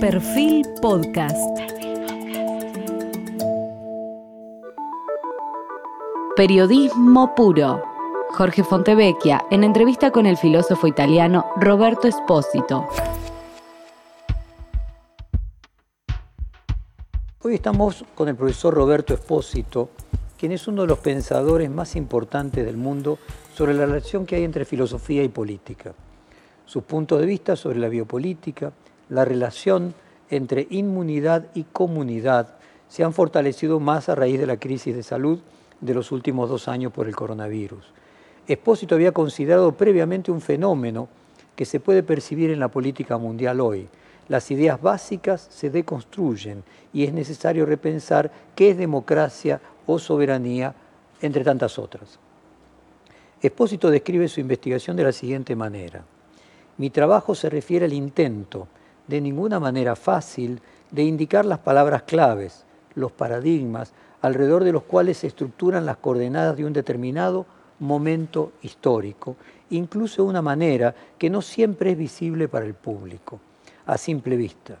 Perfil Podcast. Periodismo puro. Jorge Fontevecchia en entrevista con el filósofo italiano Roberto Espósito. Hoy estamos con el profesor Roberto Espósito, quien es uno de los pensadores más importantes del mundo sobre la relación que hay entre filosofía y política. Sus puntos de vista sobre la biopolítica, la relación entre inmunidad y comunidad se han fortalecido más a raíz de la crisis de salud de los últimos dos años por el coronavirus. Espósito había considerado previamente un fenómeno que se puede percibir en la política mundial hoy. Las ideas básicas se deconstruyen y es necesario repensar qué es democracia o soberanía, entre tantas otras. Espósito describe su investigación de la siguiente manera. Mi trabajo se refiere al intento de ninguna manera fácil de indicar las palabras claves, los paradigmas, alrededor de los cuales se estructuran las coordenadas de un determinado momento histórico, incluso de una manera que no siempre es visible para el público, a simple vista.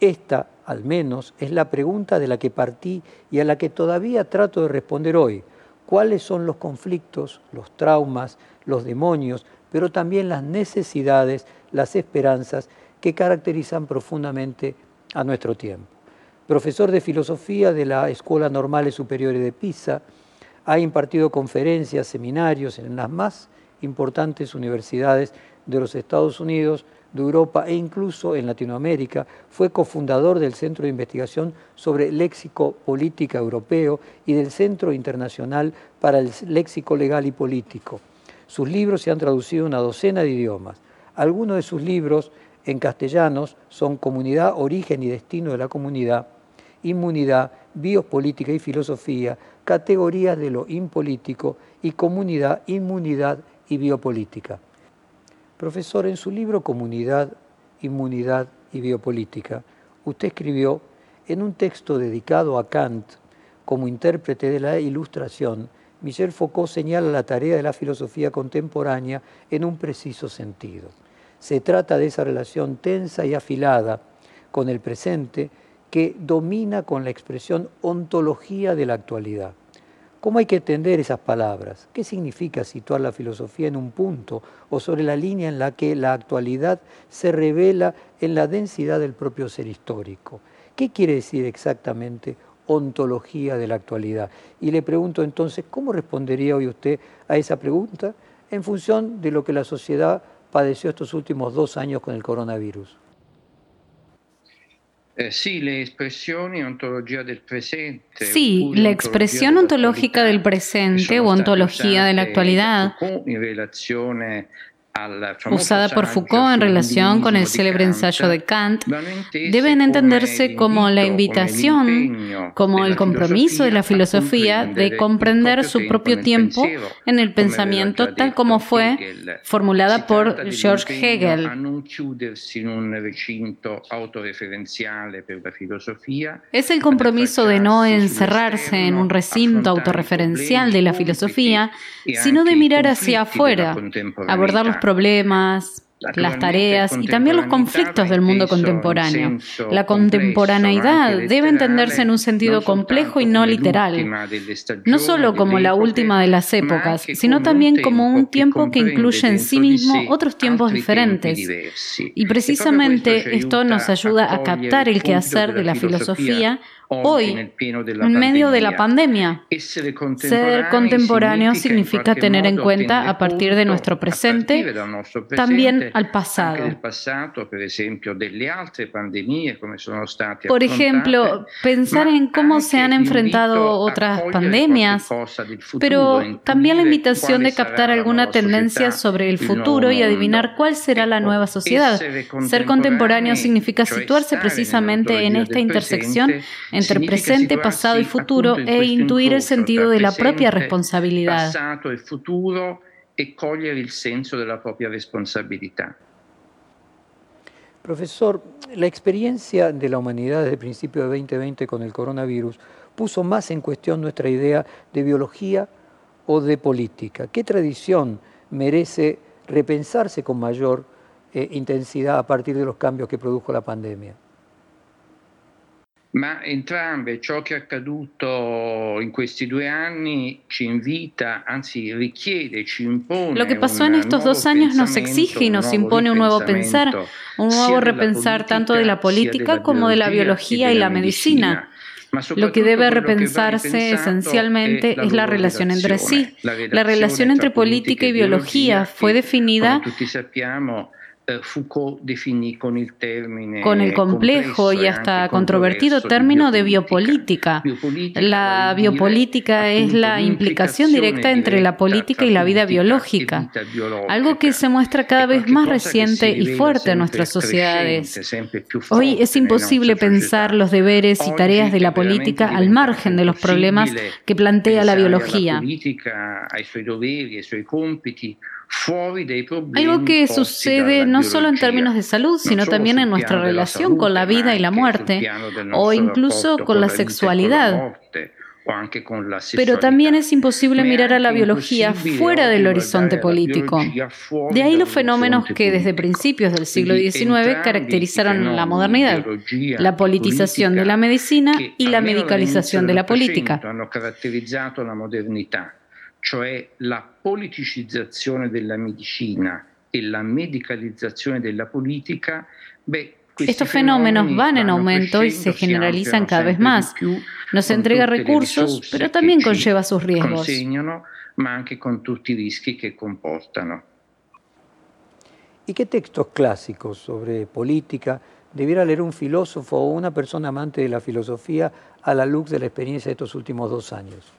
Esta, al menos, es la pregunta de la que partí y a la que todavía trato de responder hoy. ¿Cuáles son los conflictos, los traumas, los demonios, pero también las necesidades, las esperanzas que caracterizan profundamente a nuestro tiempo. Profesor de filosofía de la Escuela Normales Superiores de Pisa, ha impartido conferencias, seminarios en las más importantes universidades de los Estados Unidos, de Europa e incluso en Latinoamérica. Fue cofundador del Centro de Investigación sobre Léxico Política Europeo y del Centro Internacional para el Léxico Legal y Político. Sus libros se han traducido en una docena de idiomas. Algunos de sus libros en castellanos son comunidad, origen y destino de la comunidad, inmunidad, biopolítica y filosofía, categorías de lo impolítico y comunidad, inmunidad y biopolítica. Profesor, en su libro Comunidad, Inmunidad y Biopolítica, usted escribió en un texto dedicado a Kant como intérprete de la Ilustración, Michel Foucault señala la tarea de la filosofía contemporánea en un preciso sentido. Se trata de esa relación tensa y afilada con el presente que domina con la expresión ontología de la actualidad. ¿Cómo hay que entender esas palabras? ¿Qué significa situar la filosofía en un punto o sobre la línea en la que la actualidad se revela en la densidad del propio ser histórico? ¿Qué quiere decir exactamente ontología de la actualidad? Y le pregunto entonces, ¿cómo respondería hoy usted a esa pregunta en función de lo que la sociedad padeció estos últimos dos años con el coronavirus. Eh, sí, la expresión ontología del presente. Sí, la expresión ontológica del presente o ontología de la actualidad usada por Foucault en relación con el célebre ensayo de Kant, deben entenderse como la invitación, como el compromiso de la filosofía de comprender su propio tiempo en el pensamiento tal como fue formulada por George Hegel. Es el compromiso de no encerrarse en un recinto autorreferencial de la filosofía, sino de mirar hacia afuera, abordar los problemas, las tareas y también los conflictos del mundo contemporáneo. La contemporaneidad debe entenderse en un sentido complejo y no literal, no solo como la última de las épocas, sino también como un tiempo que incluye en sí mismo otros tiempos diferentes. Y precisamente esto nos ayuda a captar el quehacer de la filosofía Hoy, en medio de la pandemia, ser contemporáneo significa tener en cuenta a partir de nuestro presente también al pasado. Por ejemplo, pensar en cómo se han enfrentado otras pandemias, pero también la invitación de captar alguna tendencia sobre el futuro y adivinar cuál será la nueva sociedad. Ser contemporáneo significa situarse precisamente en esta intersección entre presente, pasado y futuro e intuir el sentido de la propia responsabilidad. Pasado e futuro e cogliere il senso della propria responsabilità. Profesor, la experiencia de la humanidad desde el principio de 2020 con el coronavirus puso más en cuestión nuestra idea de biología o de política. ¿Qué tradición merece repensarse con mayor eh, intensidad a partir de los cambios que produjo la pandemia? Ma entrambe ciò che è accaduto in questi due anni ci invita, anzi richiede, ci impone. Lo que pasó en estos dos años nos exige y nos impone un nuevo pensar, un nuevo repensar tanto de la política como de la biología y la medicina. Lo que debe repensarse esencialmente es la relación entre sí. La relación entre política y biología fue definida Foucault definì con il termine con el complejo y hasta controvertido término de biopolítica. La biopolítica es la implicación directa entre la política y la vida biológica, algo que se muestra cada vez más reciente y fuerte en nuestras sociedades. Hoy es imposible pensar los deberes y tareas de la política al margen de los problemas que plantea la biología. Algo que sucede no solo en términos de salud, sino también en nuestra relación con la vida y la muerte, o incluso con la sexualidad. Pero también es imposible mirar a la biología fuera del horizonte político. De ahí los fenómenos que desde principios del siglo XIX caracterizaron la modernidad, la politización de la medicina y la medicalización de la política. Cioè la politicizzazione della medicina e la medicalizzazione della politica, beh, Estos fenómenos van en aumento y se generalizan cada vez más. Nos entrega recursos, pero también conlleva sus riesgos. Ma anche con tutti i rischi che comportano. ¿Y qué textos clásicos sobre política debiera leer un filósofo o una persona amante de la filosofía a la luz de la experiencia de estos últimos dos años?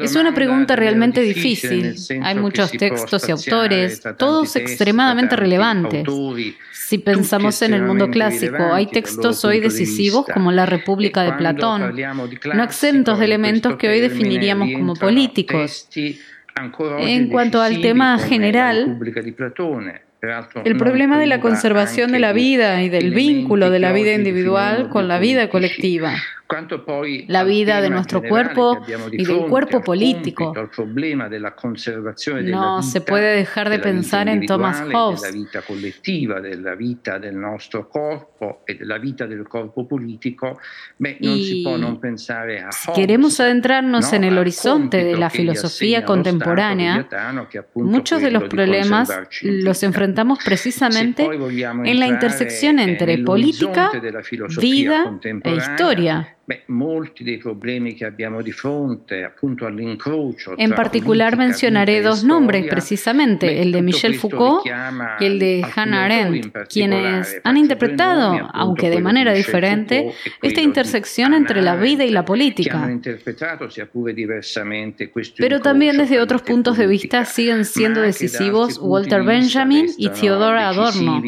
Es una pregunta realmente difícil. Hay muchos textos y autores, todos extremadamente relevantes. Si pensamos en el mundo clásico, hay textos hoy decisivos como La República de Platón, no exentos de elementos que hoy definiríamos como políticos. En cuanto al tema general, el problema de la conservación de la vida y del vínculo de la vida individual con la vida colectiva la vida de nuestro cuerpo y del cuerpo político. No se puede dejar de pensar en Thomas Hobbes. Y si queremos adentrarnos en el horizonte de la filosofía contemporánea, muchos de los problemas los enfrentamos precisamente en la intersección entre política, vida e historia. Beh, molti dei problemi che abbiamo di fronte, appunto all'incrocio. En particular mencionaré dos nombres, precisamente el de Michel Foucault y el de Hannah Arendt, quienes han interpretado, aunque de manera diferente, esta intersección entre la vida y la política. Pero también desde otros puntos de vista siguen siendo decisivos Walter Benjamin y Theodore Adorno.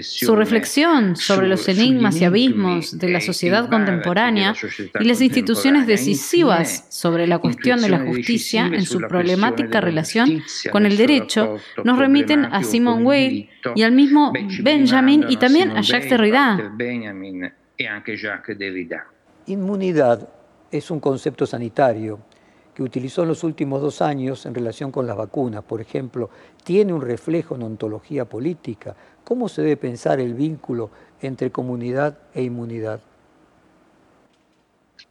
Su reflexión sobre los enigmas y abismos de la sociedad contemporánea y las instituciones decisivas sobre la cuestión de la justicia en su problemática relación con el derecho nos remiten a Simon Weil y al mismo Benjamin y también a Jacques Derrida. Inmunidad es un concepto sanitario que utilizó en los últimos dos años en relación con las vacunas, por ejemplo, tiene un reflejo en ontología política. ¿Cómo se debe pensar el vínculo entre comunidad e inmunidad?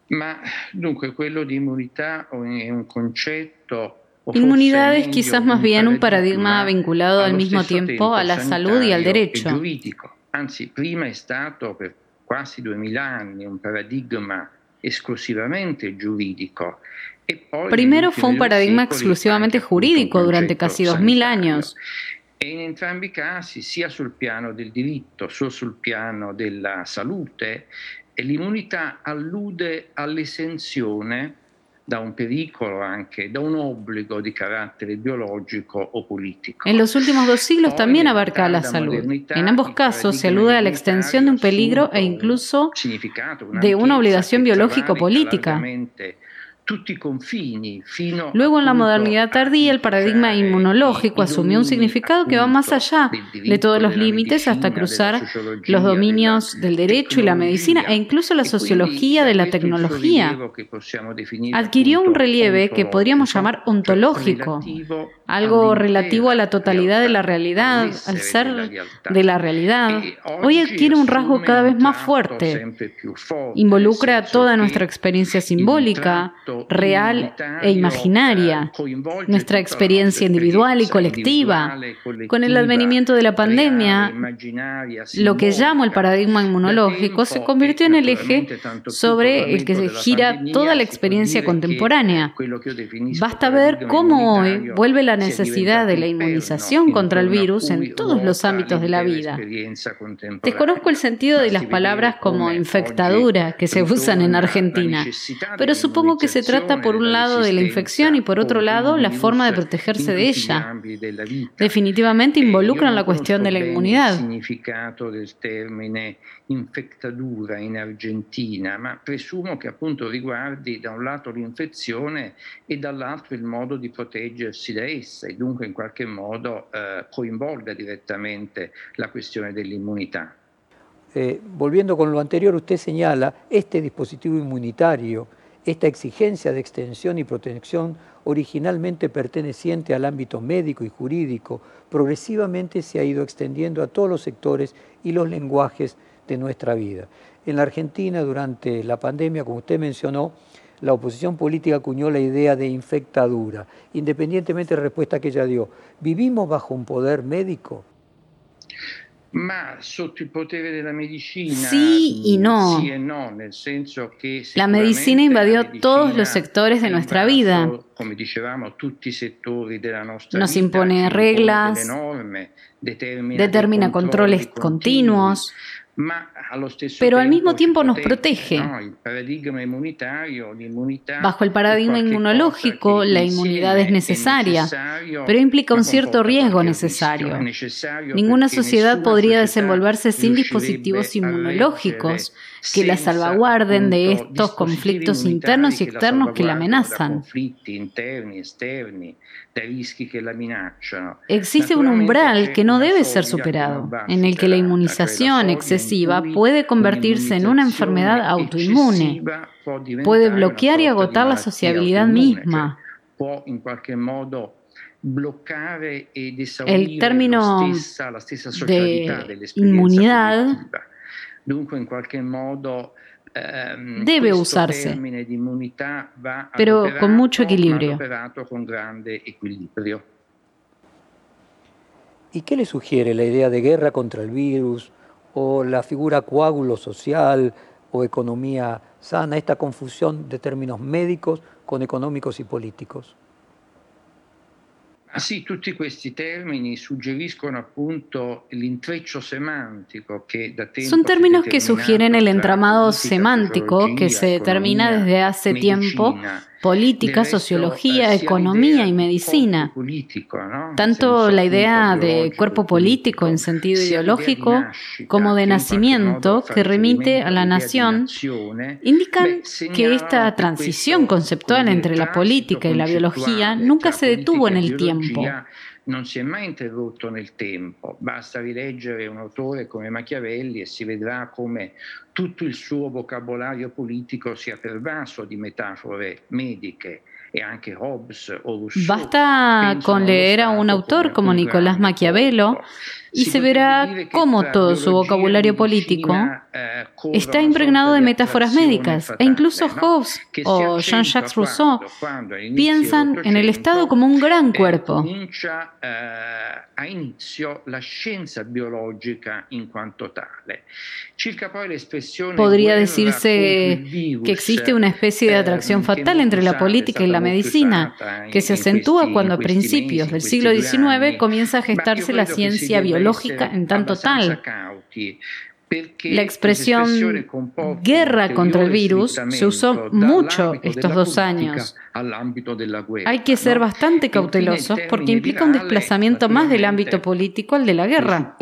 Ma dunque quello di immunità è un concetto Inmunidad es quizás más bien un paradigma vinculado al mismo tiempo a la salud y al e derecho. Anzi, prima è stato per quasi 2000 anni un paradigma esclusivamente giuridico. E Primero fue un paradigma exclusivamente jurídico durante casi 2000 años. E in entrambi i casi, sia sul piano del diritto, sia sul piano della salute, l'immunità allude all'esenzione da un pericolo anche, da un obbligo di carattere biológico o político. En los últimos dos siglos también abarca la salud. En ambos casos se alude a la extensión de un peligro e incluso de una obligación biológico-política. Luego, en la modernidad tardía, el paradigma inmunológico asumió un significado que va más allá de todos los límites hasta cruzar los dominios del derecho y la medicina e incluso la sociología de la tecnología. Adquirió un relieve que podríamos llamar ontológico algo relativo a la totalidad de la realidad, al ser de la realidad, hoy adquiere un rasgo cada vez más fuerte. Involucra toda nuestra experiencia simbólica, real e imaginaria, nuestra experiencia individual y colectiva. Con el advenimiento de la pandemia, lo que llamo el paradigma inmunológico se convirtió en el eje sobre el que se gira toda la experiencia contemporánea. Basta ver cómo hoy vuelve la necesidad de la inmunización contra el virus en todos los ámbitos de la vida. Desconozco el sentido de las palabras como infectadura que se usan en Argentina, pero supongo que se trata por un lado de la infección y por otro lado la forma de protegerse de ella. Definitivamente involucran la cuestión de la inmunidad. Infectadura in Argentina, ma presumo che appunto riguardi da un lato l'infezione e dall'altro il modo di proteggersi da essa e dunque in qualche modo eh, coinvolga direttamente la cuestione dell'immunità. Eh, volviendo con lo anterior, usted señala este dispositivo inmunitario, esta exigencia de extensión y protección originalmente perteneciente al ámbito médico y jurídico, progresivamente se ha ido extendiendo a todos los sectores y los lenguajes de nuestra vida. En la Argentina, durante la pandemia, como usted mencionó, la oposición política acuñó la idea de infectadura, independientemente de la respuesta que ella dio. ¿Vivimos bajo un poder médico? Ma sotto il potere della medicina sí y no. Sí no nel senso che la medicina invadió la todos los sectores de nuestra vida. Come dicevamo, tutti i settori della nostra Nos vita, impone reglas, norme, determina, determina controles continuos, pero al mismo tiempo nos protege. Bajo el paradigma inmunológico, la inmunidad es necesaria, pero implica un cierto riesgo necesario. Ninguna sociedad podría desenvolverse sin dispositivos inmunológicos que la salvaguarden de estos conflictos internos y externos que la amenazan. Existe un umbral que no debe ser superado, en el que la inmunización excesiva puede convertirse en una enfermedad autoinmune, puede bloquear y agotar la sociabilidad misma. El término de inmunidad Ehm, debe usarse, pero con mucho equilibrio. ¿Y qué le sugiere la idea de guerra contra el virus o la figura coágulo social o economía sana, esta confusión de términos médicos con económicos y políticos? Sì, tutti questi termini suggeriscono appunto l'intreccio semantico che da tempo Son términos que sugieren el entramado semántico que se determina desde hace tiempo política, sociología, economía y medicina. Tanto la idea de cuerpo político en sentido ideológico como de nacimiento que remite a la nación indican que esta transición conceptual entre la política y la biología nunca se detuvo en el tiempo. Non si è mai interrotto nel tempo. Basta rileggere un autore come Machiavelli e si vedrà come tutto il suo vocabolario politico sia pervaso di metafore mediche e anche Hobbes o Rousseau. Basta con leer a un autor como Nicolás Maquiavelo y se verá cómo todo su vocabulario político está impregnado de metáforas médicas, e incluso Hobbes o Jean-Jacques Rousseau piensan en el Estado como un gran cuerpo. Podría decirse que existe una especie de atracción fatal entre la política y la medicina, que se acentúa cuando a principios del siglo XIX comienza a gestarse la ciencia biológica en tanto tal. La expresión guerra contra el virus se usó mucho estos dos años. Hay que ser bastante cautelosos porque implica un desplazamiento más del ámbito político al de la guerra.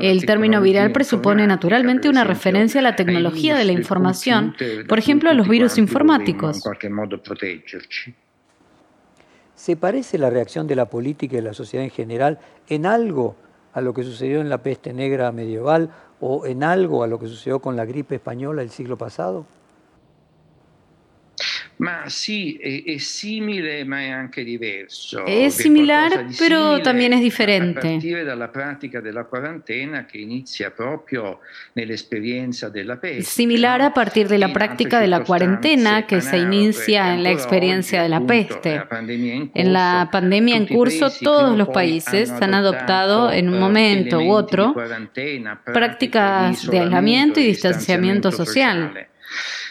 El término viral presupone naturalmente una referencia a la tecnología de la información, por ejemplo a los virus informáticos. ¿Se parece la reacción de la política y de la sociedad en general en algo a lo que sucedió en la peste negra medieval o en algo a lo que sucedió con la gripe española el siglo pasado? Ma sì, è, è, simile ma è anche diverso. Es similar, pero también es diferente. A partire dalla pratica della quarantena che inizia proprio nell'esperienza della peste. Similar a partir de la práctica de la cuarentena que se inicia en la experiencia de la peste. En la pandemia en curso, todos los países han adoptado en un momento u otro prácticas de aislamiento y distanciamiento social.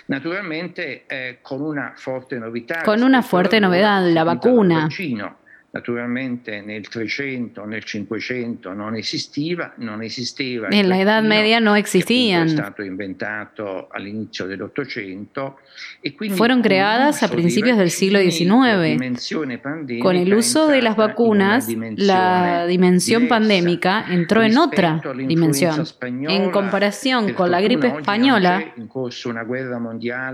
Naturalmente eh, con una fuerte novità. Con una fuerte novedad, la vacuna. Naturalmente nel 300, nel 500 non esisteva, non esisteva. En la Edad Media no existían. È stato inventato all'inizio dell'Ottocento e quindi fueron creadas a principios del siglo XIX. Con el uso de las vacunas, la dimensión pandémica entró en otra dimensión. En comparación con la gripe española,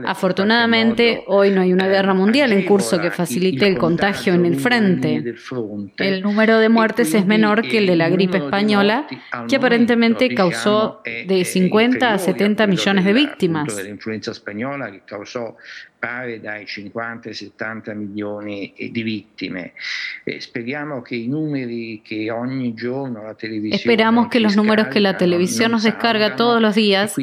afortunadamente hoy no hay una guerra mundial en curso que facilite el contagio en el frente. El número de muertes es menor que el de la gripe española, que aparentemente causó de 50 a 70 millones de víctimas. Que pare dai 50 ai 70 milioni di vittime. Speriamo che i numeri che ogni giorno la televisione Esperamos que los números que la televisión nos descarga todos los días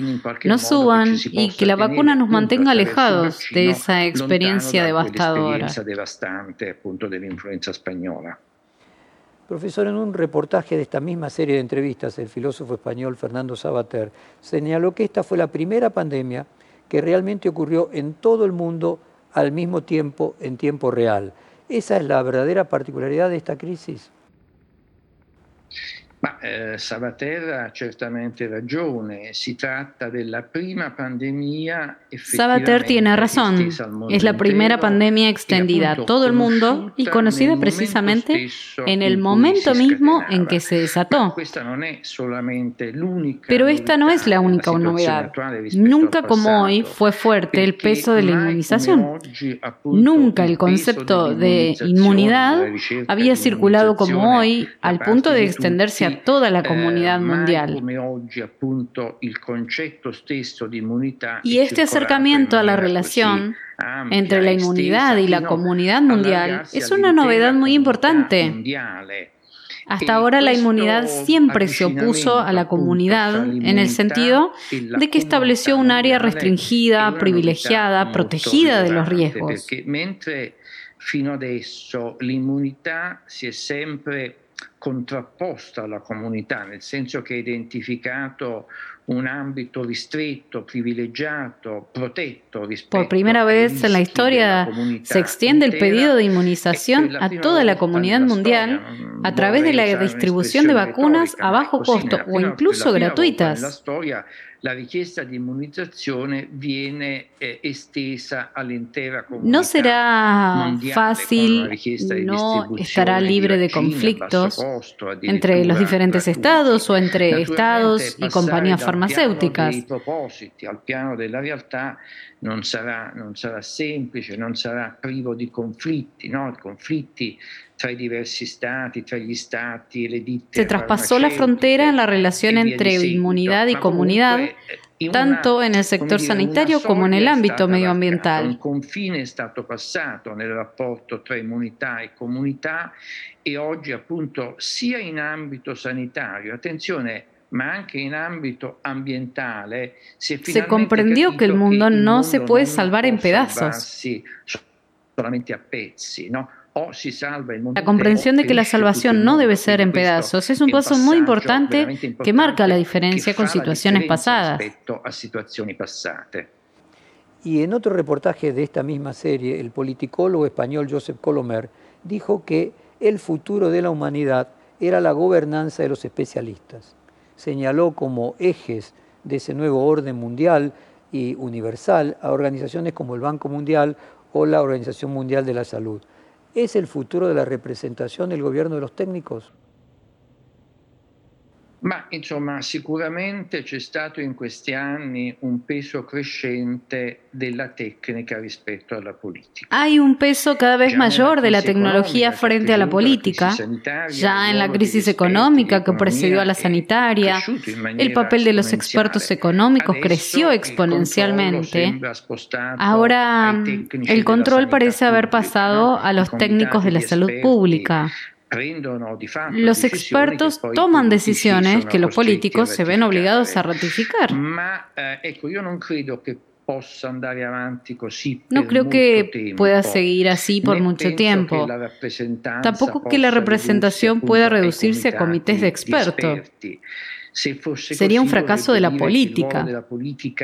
no suban y que la vacuna nos mantenga alejados de esa experiencia devastadora. devastante appunto dell'influenza spagnola. Profesor, en un reportaje de esta misma serie de entrevistas, el filósofo español Fernando Sabater señaló que esta fue la primera pandemia que realmente ocurrió en todo el mundo al mismo tiempo, en tiempo real. ¿Esa es la verdadera particolaridad de esta crisis? Ma eh, Sabater ha certamente ragione, si tratta della prima pandemia Sabater tiene razón, es la primera pandemia extendida a todo el mundo y conocida precisamente en el momento mismo en que se desató. Pero esta no es la única novedad. Nunca como hoy fue fuerte el peso de la inmunización. Nunca el concepto de inmunidad había circulado como hoy al punto de extenderse a toda la comunidad mundial. Y este acercamiento a la relación entre la inmunidad y la comunidad mundial es una novedad muy importante. Hasta ahora la inmunidad siempre se opuso a la comunidad en el sentido de que estableció un área restringida, privilegiada, protegida de los riesgos. Fino adesso l'inmunità si è sempre contrapposta alla comunità, nel senso che ha identificato un ámbito ristretto, privilegiato, protetto Por primera vez en la historia se extiende el pedido de inmunización a toda la comunidad mundial a través de la distribución de vacunas a bajo costo o incluso gratuitas. La richiesta di immunizzazione viene eh, estesa all'intera comunità. No será fácil, no estará libre de conflictos entre los diferentes estados o entre estados y compañías farmacéuticas. Al piano della realtà non sarà, non sarà semplice, non sarà privo di conflitti, no? conflitti tra i diversi stati, tra gli stati e le ditte. Se traspasó la frontera en la relación entre inmunidad y comunidad, tanto en el sector sanitario come en el ámbito medioambiental. Un confine è stato passato nel rapporto tra immunità e comunità e oggi appunto sia in ambito sanitario, attenzione, ma anche in ambito ambientale, se comprendió que el mundo no se puede salvar en pedazos. solamente a pezzi, no? La comprensión de que la salvación no debe ser en pedazos es un paso muy importante que marca la diferencia con situaciones pasadas. Y en otro reportaje de esta misma serie, el politicólogo español Joseph Colomer dijo que el futuro de la humanidad era la gobernanza de los especialistas. Señaló como ejes de ese nuevo orden mundial y universal a organizaciones como el Banco Mundial o la Organización Mundial de la Salud. ¿Es el futuro de la representación del gobierno de los técnicos? Ma insomma, sicuramente c'è stato in questi anni un peso crescente della tecnica rispetto alla politica. Hay un peso cada vez mayor de la tecnología frente a la política. Ya en la crisis económica que precedió a la sanitaria, el papel de los expertos económicos creció exponencialmente. Ahora el control parece haber pasado a los técnicos de la salud pública. Los expertos toman decisiones que los políticos se ven obligados a ratificar. Eh, no creo que pueda seguir así por mucho tiempo. Tampoco que la representación pueda reducirse a comités de expertos. Sería un fracaso de la política.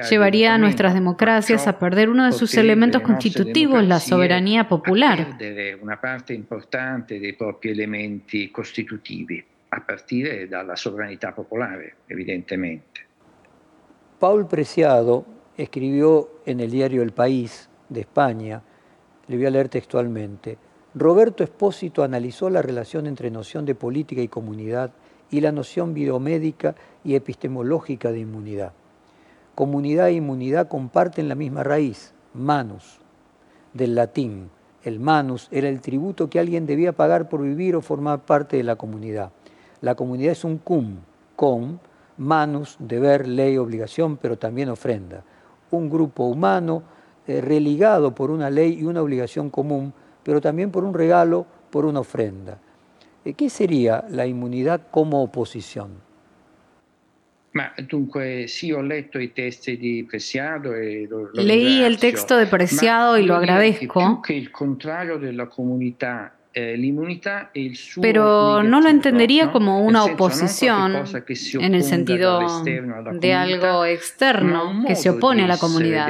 Llevaría a nuestras democracias a perder uno de sus elementos constitutivos, la soberanía popular. una parte importante dei propri elementi costitutivi, a partire dalla sovranità popolare, evidentemente. Paul Preciado escribió en el diario El País de España, le voy a leer textualmente, Roberto Espósito analizó la relación entre noción de política y comunidad y la noción biomédica y epistemológica de inmunidad. Comunidad e inmunidad comparten la misma raíz, manus, del latín. El manus era el tributo que alguien debía pagar por vivir o formar parte de la comunidad. La comunidad es un cum, con, manus, deber, ley, obligación, pero también ofrenda. Un grupo humano eh, religado por una ley y una obligación común, pero también por un regalo, por una ofrenda. ¿Qué sería la inmunidad como oposición? Ma dunque sì, ho letto i testi di Preciado e lo, lo Leí el texto de Preciado y lo agradezco. Che il contrario della comunità Eh, Pero no lo entendería como una oposición en el sentido de algo externo que se opone a la comunidad.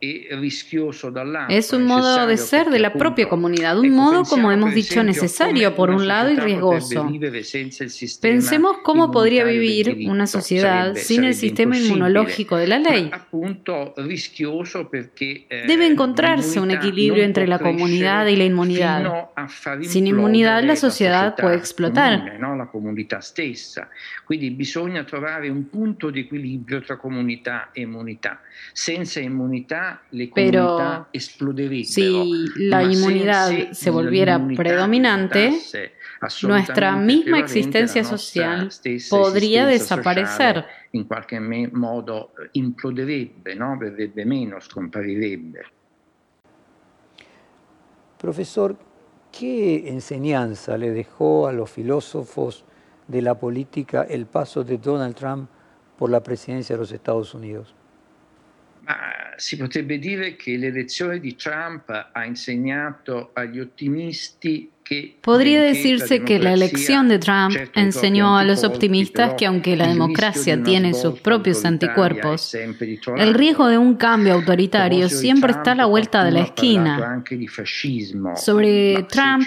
E. Es un modo de ser de la propia comunidad, un modo, como hemos dicho, necesario por un lado y riesgoso. Pensemos cómo podría vivir una sociedad sin el sistema inmunológico de la ley. Eh, Debe encontrarse un equilibrio entre la comunidad y la inmunidad. Sin inmunidad la sociedad puede explotar. La comunità stessa. Quindi bisogna trovare un punto di equilibrio tra comunità inmunità. Senza inmunità le comunità esploderebbero. Si la inmunidad se volviera predominante, nuestra misma existencia social podría desaparecer. In qualche modo eh, imploderebbe, no? verrebbe meno, scomparirebbe. Profesor, ¿qué enseñanza le dejó a los filósofos de la política el paso de Donald Trump por la presidencia de los Estados Unidos? Ma si potrebbe dire che l'elezione di Trump ha insegnato agli ottimisti Podría decirse que la elección de Trump enseñó a los optimistas que aunque la democracia tiene sus propios anticuerpos, el riesgo de un cambio autoritario siempre está a la vuelta de la esquina. Sobre Trump,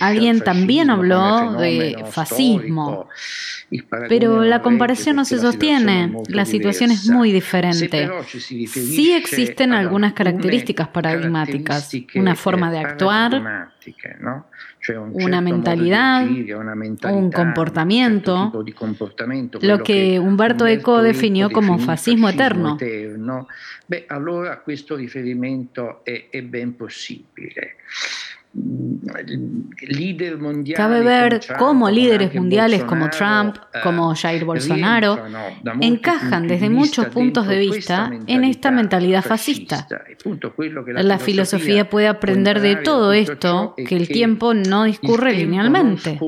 alguien también habló de fascismo, pero la comparación no se sostiene, la situación es muy diferente. Sí existen algunas características paradigmáticas, una forma de actuar, una mentalidad, un comportamento, lo che Umberto Eco definió come fascismo eterno. Beh, allora questo riferimento è, è ben possibile. Cabe ver cómo líderes mundiales como Trump, eh, como Jair Bolsonaro, encajan desde muchos puntos de vista en esta mentalidad fascista. La filosofía puede aprender de todo esto que el tiempo no discurre linealmente.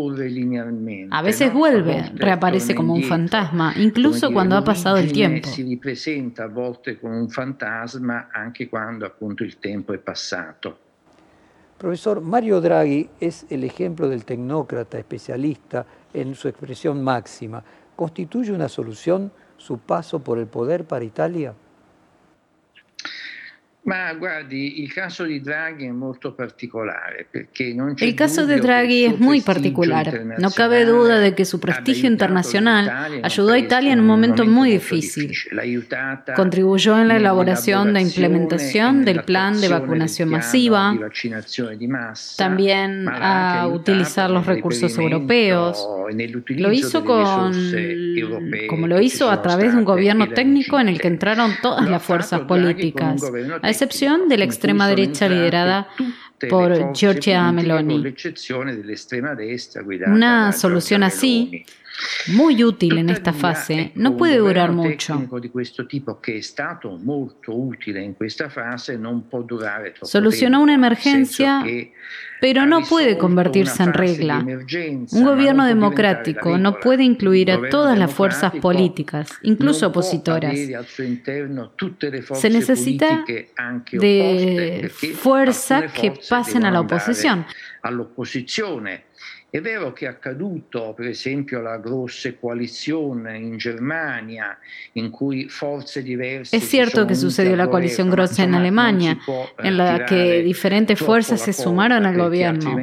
A veces vuelve, reaparece como un fantasma, incluso cuando ha pasado el tiempo. Si presenta a volte como un fantasma anche quando appunto il tempo è passato. Profesor, Mario Draghi es el ejemplo del tecnócrata especialista en su expresión máxima. ¿Constituye una solución su paso por el poder para Italia? Ma guardi, il caso di Draghi è molto particolare perché non El caso de Draghi es muy particular. No cabe duda de que su prestigio internacional ayudó a Italia en un momento muy difícil. Contribuyó en la elaboración e implementación del plan de vacunación masiva, también a utilizar los recursos europeos. Lo hizo con, como lo hizo a través de un gobierno técnico en el que entraron todas las fuerzas políticas a excepción de la extrema derecha liderada por Giorgia Meloni. Una solución así muy útil en esta fase, no puede durar mucho. Solucionó una emergencia pero no puede convertirse en regla. Un gobierno democrático no puede incluir a todas las fuerzas políticas, incluso opositoras. Se necesita de fuerza que pasen a la oposición. È vero che è accaduto, per esempio, la grosse coalizione in Germania, in cui forze diverse. Es cierto que sucedió la coalición grossa en Alemania, en la que diferentes fuerzas se sumaron al gobierno.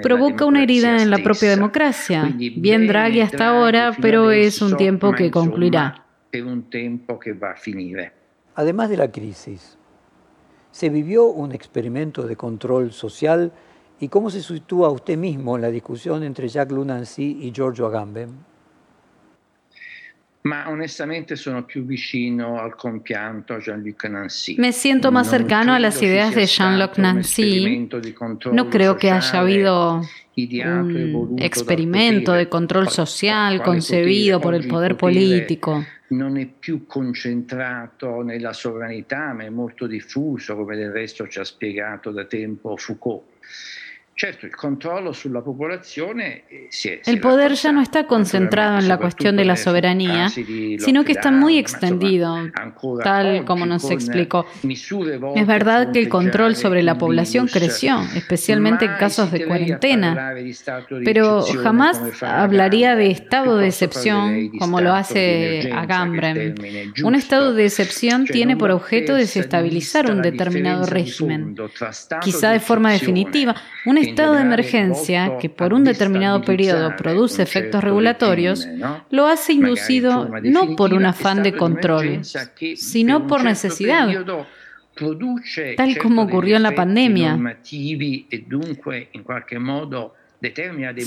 Provoca una herida en la propia democracia. Bien Draghi hasta ahora, pero es un tiempo que concluirá. un tiempo que va a finire. Además de la crisis, se vivió un experimento de control social ¿Y cómo se sitúa usted mismo en la discusión entre Jacques Lunancy y Giorgio Agamben? Ma onestamente sono più vicino al compianto a Jean-Luc Nancy. Me siento más cercano a las ideas de Jean-Luc Nancy. No creo que haya habido un experimento de control social concebido por el poder político. non è più concentrato nella sovranità, ma è molto diffuso, come del resto ci ha spiegato da tempo Foucault. Certo, el controllo sulla popolazione eh, El poder ya no está concentrado en la cuestión de la soberanía, sino que está muy extendido, tal como nos explicó. Es verdad que el control sobre la población creció, especialmente en casos de cuarentena, pero jamás hablaría de estado de excepción como lo hace Agamben. Un estado de excepción tiene por objeto desestabilizar un determinado régimen, quizá de forma definitiva. Un estado de emergencia que por un determinado periodo produce efectos regulatorios lo hace inducido no por un afán de control, sino por necesidad, tal como ocurrió en la pandemia.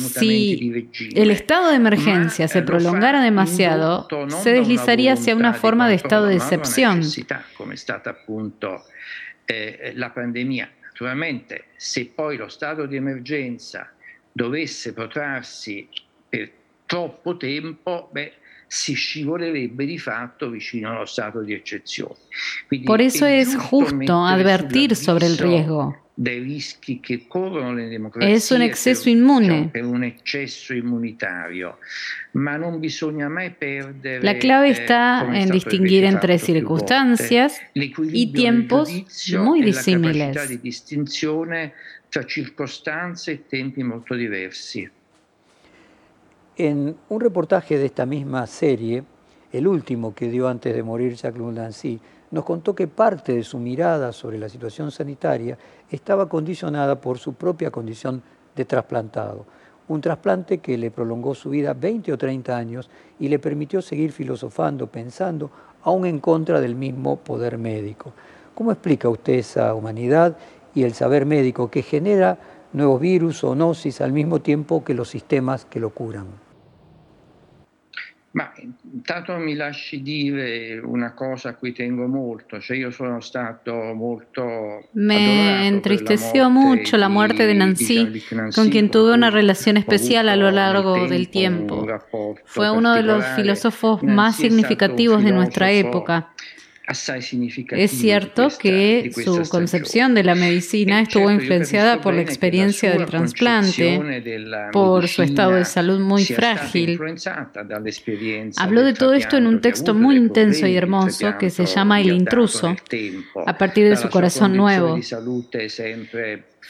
Si el estado de emergencia se prolongara demasiado, se deslizaría hacia una forma de estado de excepción. La pandemia Naturalmente, se poi lo stato di emergenza dovesse protrarsi per troppo tempo, beh, si scivolerebbe di fatto vicino allo stato di eccezione. Quindi Por eso es justo advertir sobre el riesgo. Dei rischi che corrono le democrazie es un inmune. eccesso immunitario, ma non bisogna mai perdere La clave eh, está en distinguir entre circunstancias y tiempos muy disímiles. La di distinzione tra circostanze e tempi molto diversi. En un reportaje de esta misma serie, el último que dio antes de morir Jacques Lundancy, nos contó que parte de su mirada sobre la situación sanitaria estaba condicionada por su propia condición de trasplantado, un trasplante que le prolongó su vida 20 o 30 años y le permitió seguir filosofando, pensando, aún en contra del mismo poder médico. ¿Cómo explica usted esa humanidad y el saber médico que genera nuevos virus o gnosis al mismo tiempo que los sistemas que lo curan? Ma intanto mi lasci dire una cosa a cui tengo molto, cioè io sono stato molto... Me entristeció mucho la muerte de Nancy, con quien tuve una relación especial a lo largo del tiempo. Fue uno de los filósofos más significativos de nuestra época. Es cierto que su concepción de la medicina estuvo influenciada por la experiencia del trasplante, por su estado de salud muy frágil. Habló de todo esto en un texto muy intenso y hermoso que se llama El intruso, a partir de su corazón nuevo.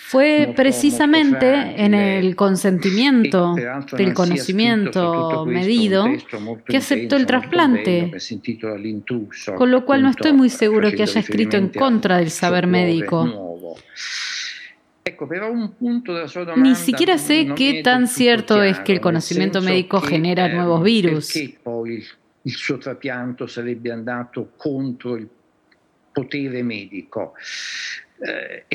Fue precisamente en el consentimiento del conocimiento medido que aceptó el trasplante, con lo cual no estoy muy seguro que haya escrito en contra del saber médico. Ni siquiera sé qué tan cierto es que el conocimiento médico genera nuevos virus. Il suo trapianto sarebbe andato contro il potere medico. Eh,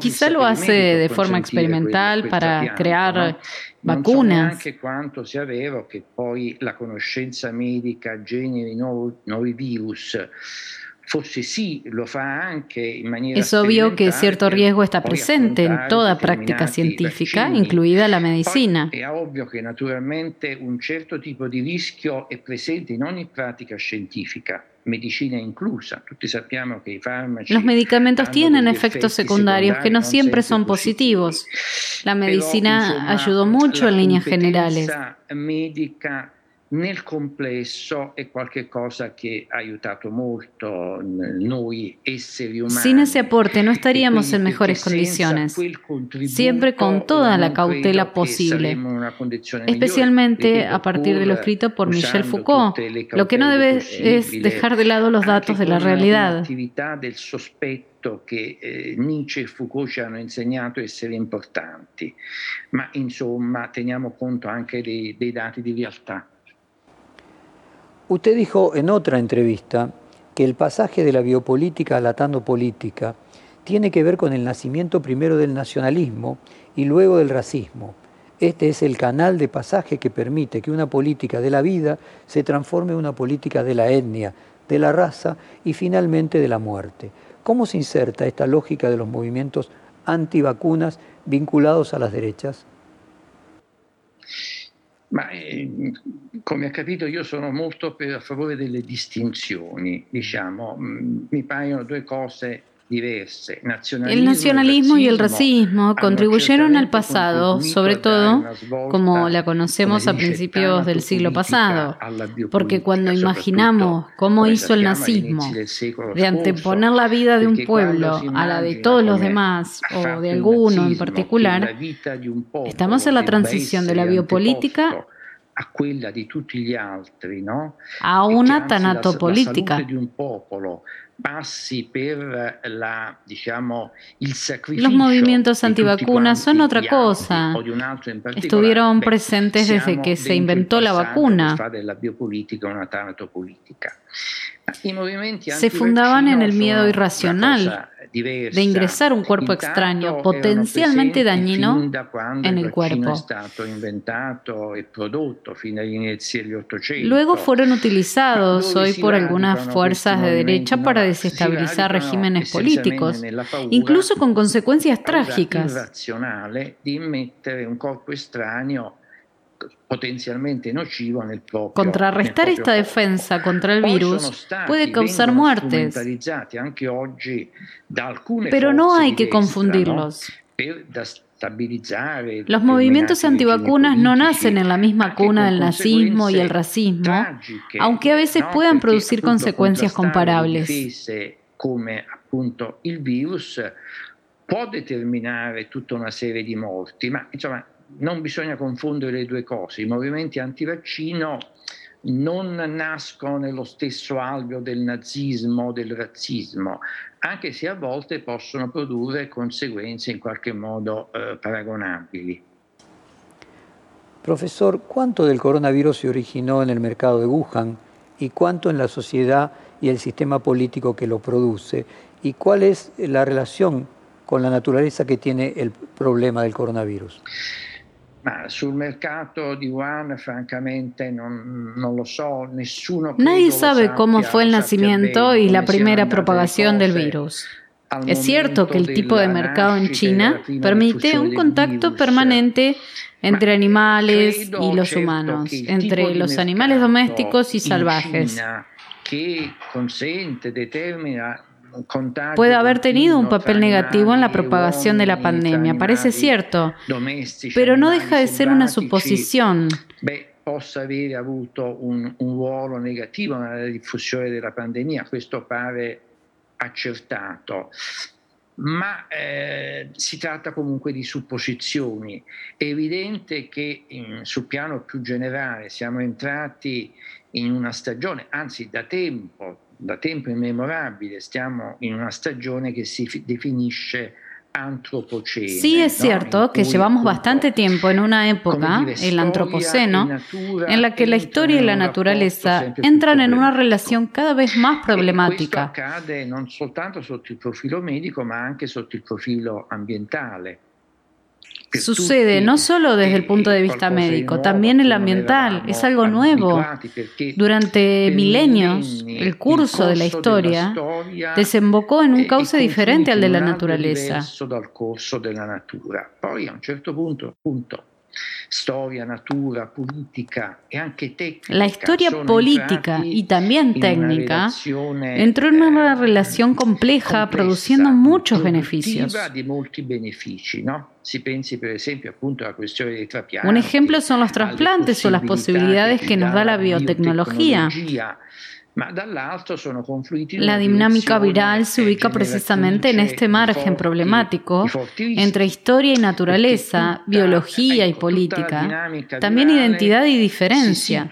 Quizá lo hace de forma experimental para crear vacunas. Non so quanto sia vero che poi la conoscenza medica generi nuovi, nuovi virus. Es obvio que cierto riesgo está presente en toda práctica científica, incluida la medicina. Es obvio que naturalmente un cierto tipo de riesgo es presente en ogni práctica científica. Medicina inclusa. Los medicamentos tienen efectos secundarios que no siempre son positivos. La medicina ayudó mucho en líneas generales. Médica nel complesso è qualcosa che ha aiutato molto noi esseri umani. Sin ese aporte no estaríamos en mejores condiciones, siempre con toda la cautela posible, especialmente a partir de lo escrito por Michel Foucault. Lo que no debe es dejar de lado los datos de la realidad. del sospetto che eh, Nietzsche e Foucault ci hanno insegnato essere importanti, ma insomma teniamo conto anche dei, dei dati di realtà. Usted dijo en otra entrevista que el pasaje de la biopolítica a la política tiene que ver con el nacimiento primero del nacionalismo y luego del racismo. Este es el canal de pasaje que permite que una política de la vida se transforme en una política de la etnia, de la raza y finalmente de la muerte. ¿Cómo se inserta esta lógica de los movimientos antivacunas vinculados a las derechas? Ma eh, come ha capito io sono molto per, a favore delle distinzioni, diciamo, mm, mi paiono due cose El nacionalismo y el racismo contribuyeron al pasado, sobre todo como la conocemos a principios del siglo pasado, porque cuando imaginamos cómo hizo el nazismo de anteponer la vida de un pueblo a la de todos los demás o de alguno en particular, estamos en la transición de la biopolítica a una tanatopolítica los movimientos antivacunas son otra cosa. Estuvieron presentes desde que se inventó la vacuna. Se fundaban en el miedo irracional de ingresar un cuerpo extraño potencialmente dañino en el cuerpo. Luego fueron utilizados hoy por algunas fuerzas de derecha para desestabilizar regímenes políticos, incluso con consecuencias trágicas potencialmente nocivo nel proprio Contrarrestar esta defensa contra el virus puede causar muertes, pero no hay que confundirlos. Los movimientos antivacunas no nacen en la misma cuna del nazismo y el racismo, aunque a veces puedan producir consecuencias comparables. Il può determinare tutta una serie di morti, ma insomma non bisogna confondere le due cose. I movimenti antivaccino non nascono nello stesso alveo del nazismo o del razzismo, anche se a volte possono produrre conseguenze in qualche modo eh, paragonabili. Profesor, ¿cuánto del coronavirus se originó en el mercado de Wuhan y cuánto en la sociedad y el sistema político que lo produce? ¿Y cuál es la relación con la naturaleza que tiene el problema del coronavirus? Ma sul mercato di Wuhan, francamente, non, non lo so, nessuno. Nadie sabe cómo fue el nacimiento y la primera propagación del virus. Es cierto que el tipo de mercado en China permite un contacto permanente entre animales y los humanos, entre los animales domésticos y salvajes. que consente, determina puede haber tenido un papel negativo en la propagación de la pandemia, parece cierto, pero no deja de ser una suposición. possa avere avuto un, un ruolo negativo nella diffusione della pandemia, questo pare accertato. ma eh, si tratta comunque di supposizioni. È evidente che in, sul piano più generale siamo entrati in una stagione, anzi da tempo, da tempo immemorabile, stiamo in una stagione che si definisce Sí es cierto que llevamos bastante tiempo en una época, el antropoceno, en la que la historia y la naturaleza entran en una relación cada vez más e problemática. Sucede no solo desde el punto de vista médico, también el ambiental. Es algo nuevo. Durante milenios, el curso de la historia desembocó en un cauce diferente al de la naturaleza. Storia, natura, anche técnica. La historia política y también técnica entró en una eh, relación compleja produciendo muchos beneficios. Un ejemplo son los trasplantes o las posibilidades que nos da la biotecnología. La dinámica viral se ubica precisamente en este margen problemático entre historia y naturaleza, biología y política, también identidad y diferencia.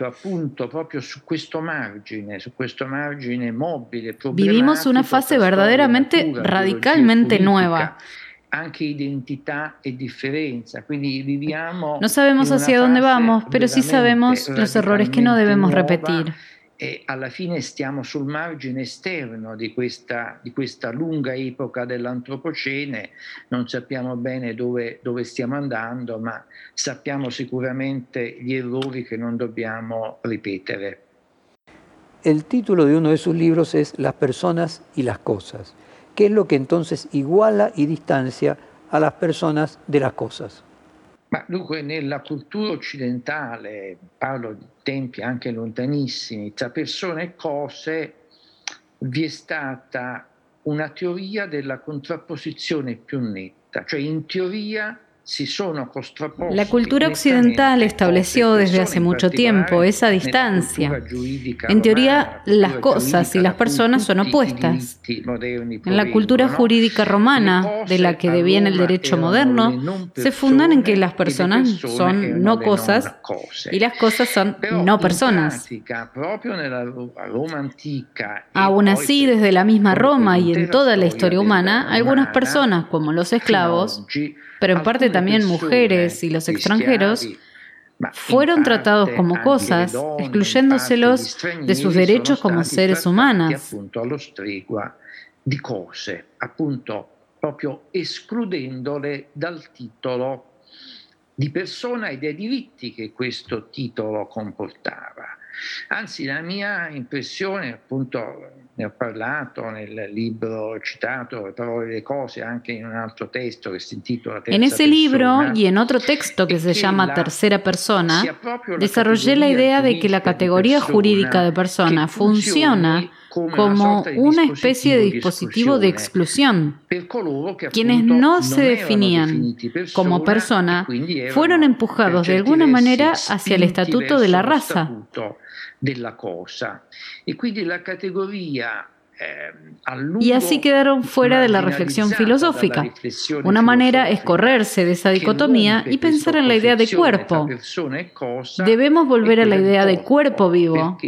Vivimos una fase verdaderamente radicalmente nueva. No sabemos hacia dónde vamos, pero sí sabemos los errores que no debemos repetir e alla fine stiamo sul margine esterno di questa, di questa lunga epoca dell'antropocene, non sappiamo bene dove, dove stiamo andando, ma sappiamo sicuramente gli errori che non dobbiamo ripetere. El título de uno de sus libros es Las personas y las cosas. ¿Qué es lo que entonces iguala y distancia a las personas de las cosas? Ma dunque nella cultura occidentale, parlo di tempi anche lontanissimi, tra persone e cose vi è stata una teoria della contrapposizione più netta, cioè in teoria La cultura occidental estableció desde hace mucho tiempo esa distancia. En teoría, las cosas y las personas son opuestas. En la cultura jurídica romana, de la que deviene el derecho moderno, se fundan en que las personas son no cosas y las cosas son no personas. Aún así, desde la misma Roma y en toda la historia humana, algunas personas, como los esclavos, pero en parte también mujeres y los extranjeros, fueron tratados come cosas, excluyéndoselos de sus derechos como seres humanos. di cose, appunto proprio escludendole dal titolo di persona e dei diritti che questo titolo comportava. Anzi, la mia impressione, appunto, ne ho parlato nel libro citato, Parole de cose, anche in un altro testo che si intitola Terza En ese libro y en otro texto que se llama Tercera Persona, desarrollé la idea de que la categoría jurídica de persona funciona como una especie de dispositivo de exclusión. Quienes no se definían como persona fueron empujados de alguna manera hacia el estatuto de la raza. cosa. E quindi la categoria ehm, y así quedaron fuera de la reflexión filosófica. Una manera es correrse de esa dicotomía y pensar en la idea de cuerpo. Debemos volver a la idea de cuerpo vivo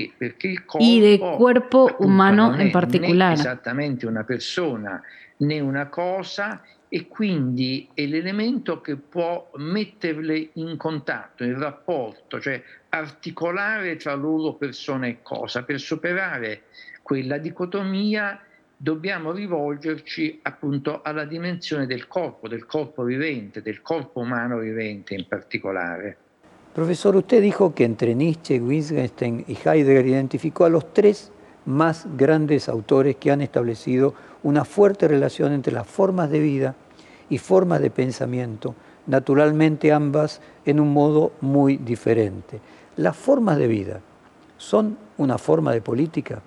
y de cuerpo humano en particular. Exactamente una persona né una cosa e quindi è l'elemento che può metterle in contatto, in rapporto, cioè articolare tra loro persona e cosa. Per superare quella dicotomia dobbiamo rivolgerci appunto alla dimensione del corpo, del corpo vivente, del corpo umano vivente in particolare. Profesor, usted dijo que entre Nietzsche, Wittgenstein y Heidegger identificó a los tres más grandes autores que han establecido una fuerte relación entre las formas de vida y formas de pensamiento, naturalmente ambas en un modo muy diferente. Las formas de vida son una forma de política?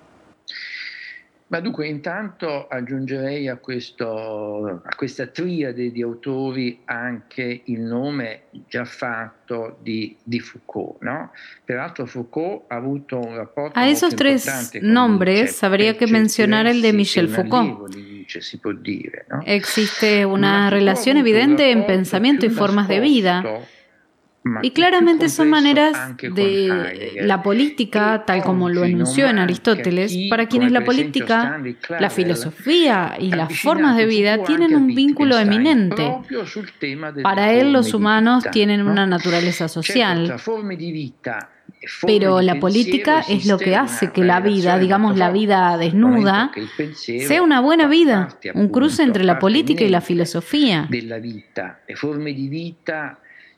Ma dunque, intanto aggiungerei a, questo, a questa triade di autori anche il nome già fatto di, di Foucault, ¿no? Peraltro Foucault ha avuto un rapporto A esos tres nombres habría que mencionar el de Michel Foucault. Existe una relación evidente en pensamiento y formas de vida. Y claramente son maneras de la política, tal como lo enunció en Aristóteles, para quienes la política, la filosofía y las formas de vida tienen un vínculo eminente. Para él los humanos tienen una naturaleza social. Pero la política es lo que hace que la vida, digamos la vida desnuda, sea una buena vida, un cruce entre la política y la filosofía.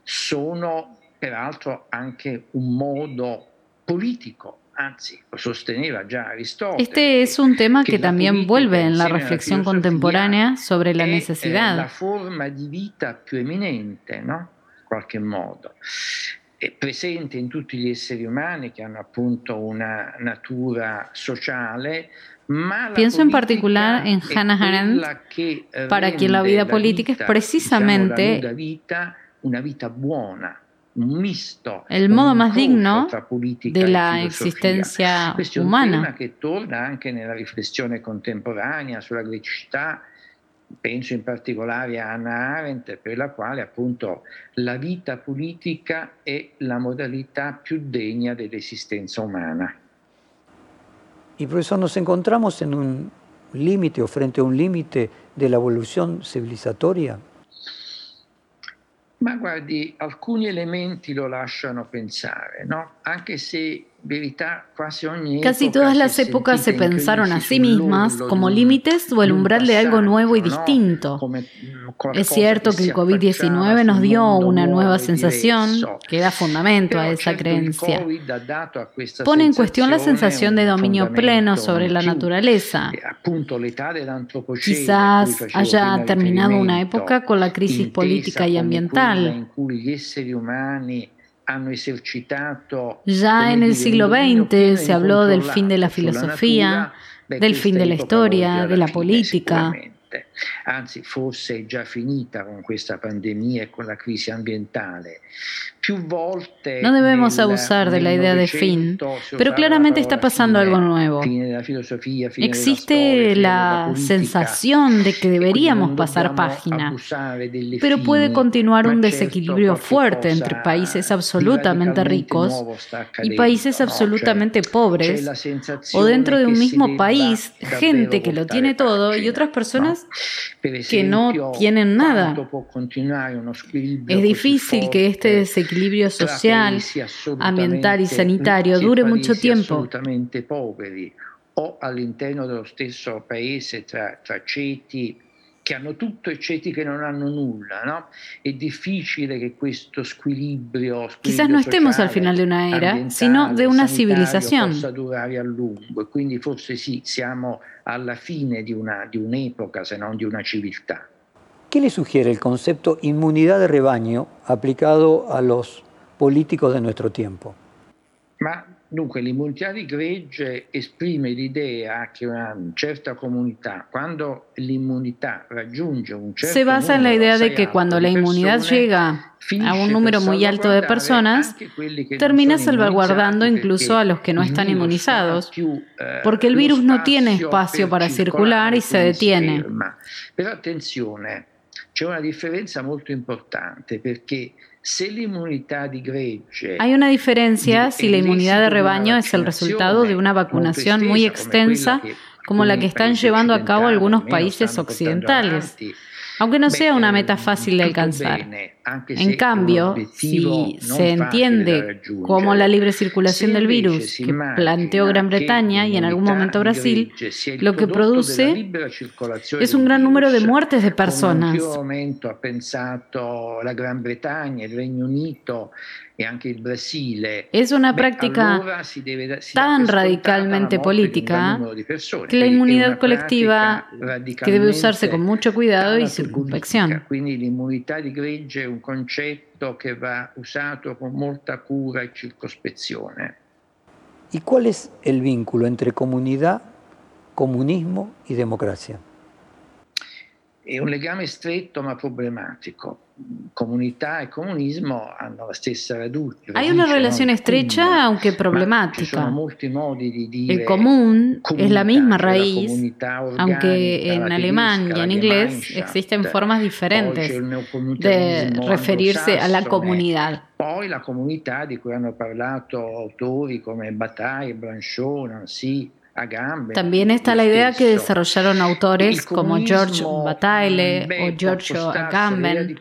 Vita sono peraltro anche un modo político Anzi, lo sosteneva ya Aristóteles. Este es un tema que también vuelve en la reflexión contemporánea sobre la necesidad. La forma di vita più eminente, ¿no? In qualche modo. È presente in tutti gli esseri umani che hanno appunto una natura sociale, Pienso en particular en Hannah Arendt, para quien la vida política es precisamente una vita buona, un misto, el modo más digno de la existencia Questo è umana. un tema che torna anche nella riflessione contemporanea sulla grecità, penso in particolare a Hannah Arendt, per la quale appunto la vita politica è la modalità più degna dell'esistenza umana. Y profesor, nos encontramos en un límite o frente a un límite de la evolución civilizatoria. Ma guardi, alcuni elementi lo lasciano pensare, no? Anche se Casi todas las épocas se pensaron a sí mismas como límites o el umbral de algo nuevo y distinto. Es cierto que el COVID-19 affacciava nos dio una nueva sensación que da fundamento a esa creencia. Pone en cuestión la sensación de dominio pleno sobre la naturaleza. E dell'antropocene, Quizás haya terminado una época con la crisis política y ambiental. Ya en el siglo XX se habló del fin de la filosofía, del fin de la historia, de la política. Anzi, forse già finita con questa pandemia e con la crisi ambientale. No debemos abusar de la idea de fin, pero claramente la está pasando algo nuevo. Existe la sensación de que deberíamos pasar página, pero puede continuar un desequilibrio fuerte entre países absolutamente ricos y países absolutamente pobres, o dentro de un mismo país, gente que lo tiene todo y otras personas que no tienen nada. Es difícil que este desequilibrio social, ambiental y sanitario dure mucho tiempo. o all'interno dello stesso paese tra, tra ceti che hanno tutto e ceti che non hanno nulla, no? È difficile che questo squilibrio, Quizás squilibrio no estemos al final de una era, sino de una civilización. possa durare a lungo e quindi forse sì, siamo alla fine di, una, di un'epoca se non di una civiltà. ¿Qué le sugiere el concepto inmunidad de rebaño aplicado a los políticos de nuestro tiempo? Ma dunque l'immunità di gregge esprime l'idea che una certa comunità, quando l'immunità raggiunge un certo Se basa en la idea de que cuando la inmunidad llega a un número muy alto de personas, termina salvaguardando incluso a los que no están inmunizados, eh, porque el virus no tiene espacio para circular y se detiene. Però attenzione, c'è una differenza molto importante perché Hay una diferencia di- si la inmunidad de rebaño es el resultado de una vacunación muy extensa como la que están llevando a cabo algunos países occidentales, aunque no sea una meta fácil de alcanzar. En cambio, si se entiende como la libre circulación del virus que planteó Gran Bretaña y en algún momento Brasil, lo que produce es un gran número de muertes de personas. e. Es una práctica tan radicalmente política que la inmunidad colectiva que debe usarse con mucho cuidado y circunspección. È un concetto che va usato con molta cura e circospezione. ¿Y cuál es el vínculo entre comunidad, comunismo y democracia? È un legame stretto ma problematico. Comunità e comunismo hanno la stessa radice. Hay una relación estrecha, aunque problemática. El común es la misma raíz, aunque en alemán y en inglés existen formas diferentes de referirse a la comunidad. Poi la comunità di cui hanno parlato autori come Bataille, Blanchot, Nancy, también está la idea que desarrollaron autores como George Bataille o Giorgio Agamben.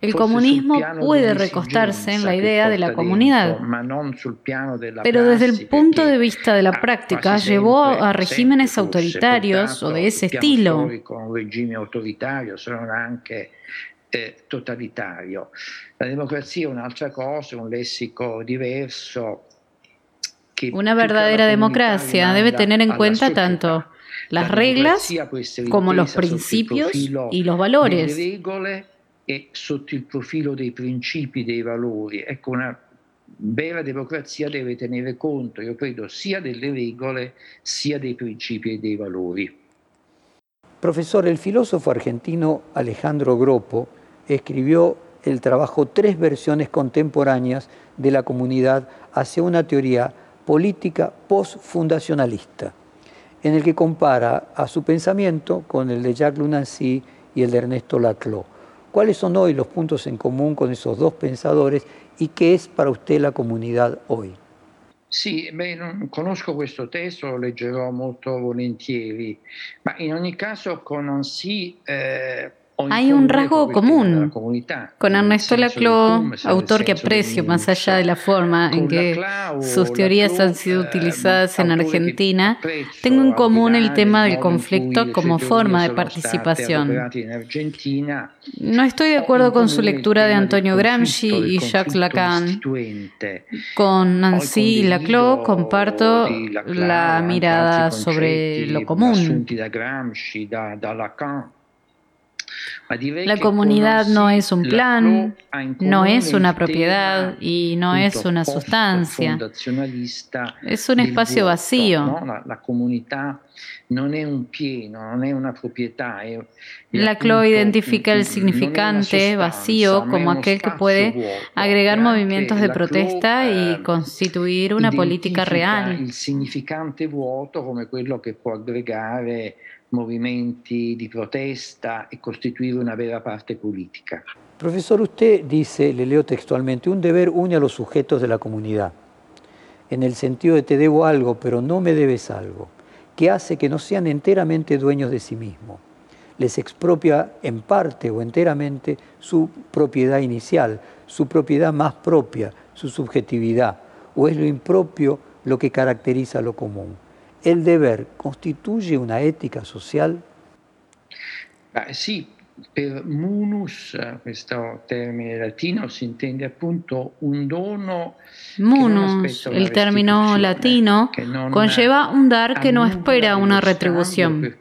El comunismo puede recostarse en la idea de la comunidad, pero desde el punto de vista de la práctica llevó a regímenes autoritarios o de ese estilo. Eh, totalitario. La democrazia è un'altra cosa, un lessico diverso, una verdadera democracia debe tener en cuenta tanto las reglas como los principios y los valores. e sotto il profilo dei principi, dei valori. Ecco, una vera democrazia deve tenere conto, io credo, sia delle regole sia dei principi e dei valori. Profesor, el filósofo argentino Alejandro Gropo escribió el trabajo Tres versiones contemporáneas de la comunidad hacia una teoría política postfundacionalista, en el que compara a su pensamiento con el de Jacques Lunancy y el de Ernesto Laclau. ¿Cuáles son hoy los puntos en común con esos dos pensadores y qué es para usted la comunidad hoy? Sì, beh, non conosco questo testo, lo leggerò molto volentieri, ma in ogni caso con Nancy eh, Hay un rasgo común con Ernesto Laclau, autor que aprecio más allá de la forma en que sus teorías han sido utilizadas en Argentina. Tengo en común el tema del conflicto como forma de participación. No estoy de acuerdo con su lectura de Antonio Gramsci y Jacques Lacan. Con Nancy Laclau comparto la mirada sobre lo común. La comunidad no es un plan, no es una propiedad y no es una sustancia. Es un espacio vacío. La comunidad no es un pie, no es una propiedad. La CLO identifica el significante vacío como aquel que puede agregar movimientos de protesta y eh, constituir una política real. El significante vuoto como quello que puede agregar movimientos de protesta y constituir una vera parte política. Profesor, usted dice, le leo textualmente, un deber une a los sujetos de la comunidad, en el sentido de te debo algo, pero no me debes algo, que hace que no sean enteramente dueños de sí mismos. Les expropia en parte o enteramente su propiedad inicial, su propiedad más propia, su subjetividad, o es lo impropio lo que caracteriza lo común. ¿El deber constituye una ética social? sí, per munus, questo termine latino, si intende appunto un dono. Munus, el término latino, conlleva un dar que no espera una retribución.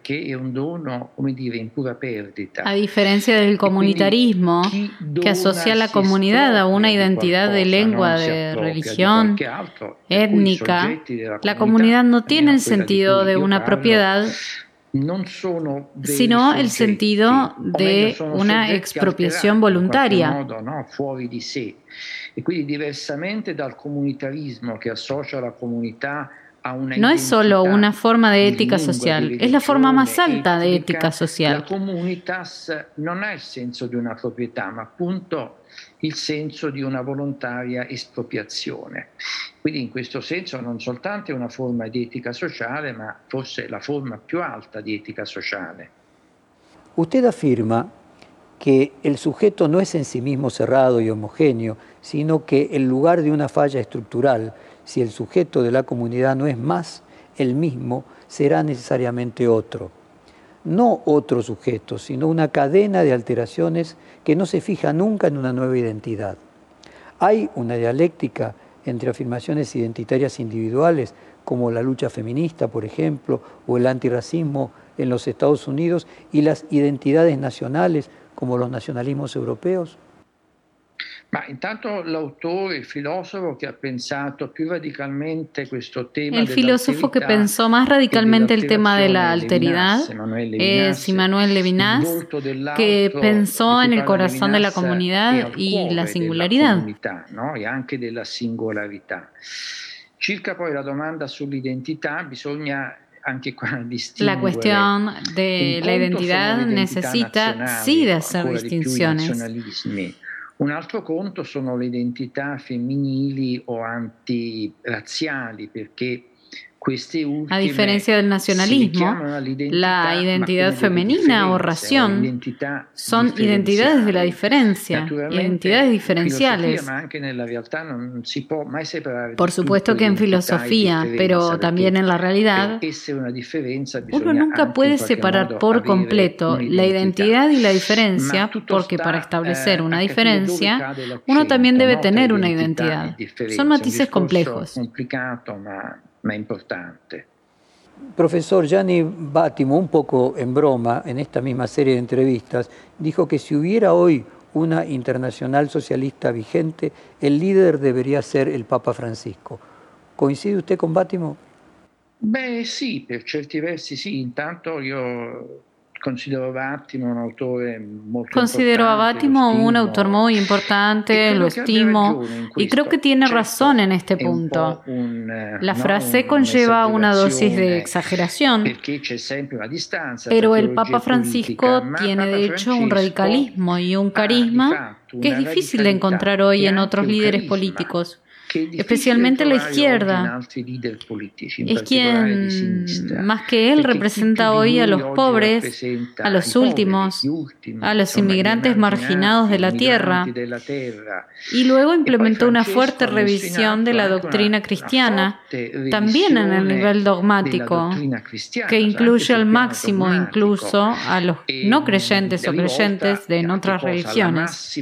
A diferencia del e comunitarismo, que asocia a la comunidad a una identidad de lengua, de religión, étnica, la comunidad no tiene el sentido de una propiedad sino el sentido de una expropiación voluntaria. E quindi diversamente dal comunitarismo che associa la comunità no es solo una forma de ética social, es la forma más alta de ética social. La comunitas non ha il senso di una proprietà, ma appunto il senso di una volontaria espropriazione. Quindi in questo senso non soltanto è una forma di etica sociale, ma forse la forma più alta di etica sociale. Usted afirma que el sujeto no es en sí mismo cerrado y homogéneo, sino que el lugar de una falla estructural, si el sujeto de la comunidad no es más el mismo, será necesariamente otro. No otro sujeto, sino una cadena de alteraciones que no se fija nunca en una nueva identidad. Hay una dialéctica entre afirmaciones identitarias individuales, como la lucha feminista, por ejemplo, o el antirracismo en los Estados Unidos, y las identidades nacionales, como los nacionalismos europeos? Ma intanto l'autore, il filosofo que ha pensato più radicalmente questo tema El filósofo que pensó más radicalmente el tema de la alteridad es Immanuel Levinas, que pensó en el corazón de la comunidad y la singularidad. No? E anche della singolarità. Circa poi la domanda sull'identità, bisogna la cuestión de la identidad necesita sí de hacer distinciones. Un altro conto sono le identità femminili o antirazziali, perché A diferencia del nacionalismo, la identidad femenina o ración son identidades de la diferencia, identidades diferenciales. Por supuesto que en filosofía, pero también en la realidad, uno nunca puede separar por completo la identidad. y la diferencia, porque para establecer una diferencia, uno también debe tener una identidad. Son matices complejos ma importante. Profesor Gianni Battimo, un poco en broma, en esta misma serie de entrevistas, dijo que si hubiera hoy una internacional socialista vigente, el líder debería ser el Papa Francisco. ¿Coincide usted con Battimo? Beh sì, per certi versi sì, intanto io Considero a Bátimo un autor muy importante, lo estimo y creo que tiene razón en este punto. Eh, La frase conlleva una dosis de exageración, pero el Papa Francisco tiene de hecho un radicalismo y un carisma que es difícil de encontrar hoy en otros líderes políticos especialmente la izquierda, es quien más que él representa hoy a los pobres, a los últimos, a los inmigrantes marginados de la tierra, y luego implementó una fuerte revisión de la doctrina cristiana, también en el nivel dogmático, que incluye al máximo incluso a los no creyentes o creyentes de otras religiones,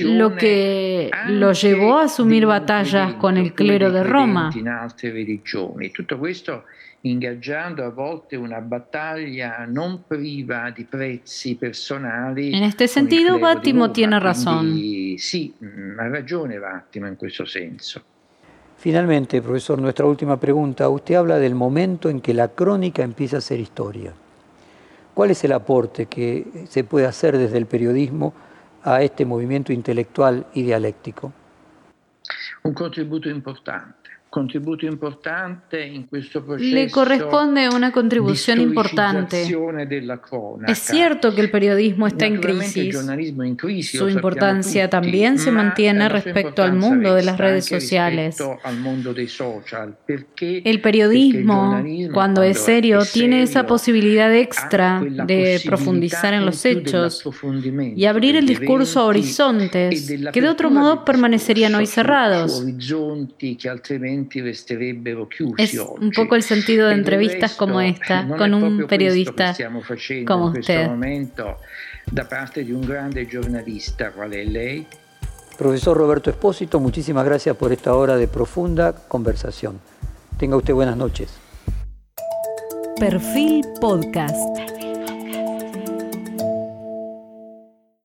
lo que lo llevó a asumir batallas batallas con el clero de Roma. En este sentido, Vattimo tiene razón. Sì, mm, ha ragione Vattimo in questo senso. Finalmente, profesor, nuestra última pregunta. Usted habla del momento en que la crónica empieza a ser historia. ¿Cuál es el aporte que se puede hacer desde el periodismo a este movimiento intelectual y dialéctico? Un contributo importante. Contributo importante in questo proceso Le corresponde una contribución importante. Es cierto que el periodismo está en crisis. Su importancia también se mantiene respecto al mundo de las redes sociales. El periodismo, cuando es serio, tiene esa posibilidad extra de profundizar en los hechos y abrir el discurso a horizontes que de otro modo permanecerían hoy cerrados. Es un poco el sentido de entrevistas como esta, con un periodista como usted. Da parte de un grande giornalista, qual è lei? Profesor Roberto Espósito, muchísimas gracias por esta hora de profunda conversación. Tenga usted buenas noches. Perfil Podcast.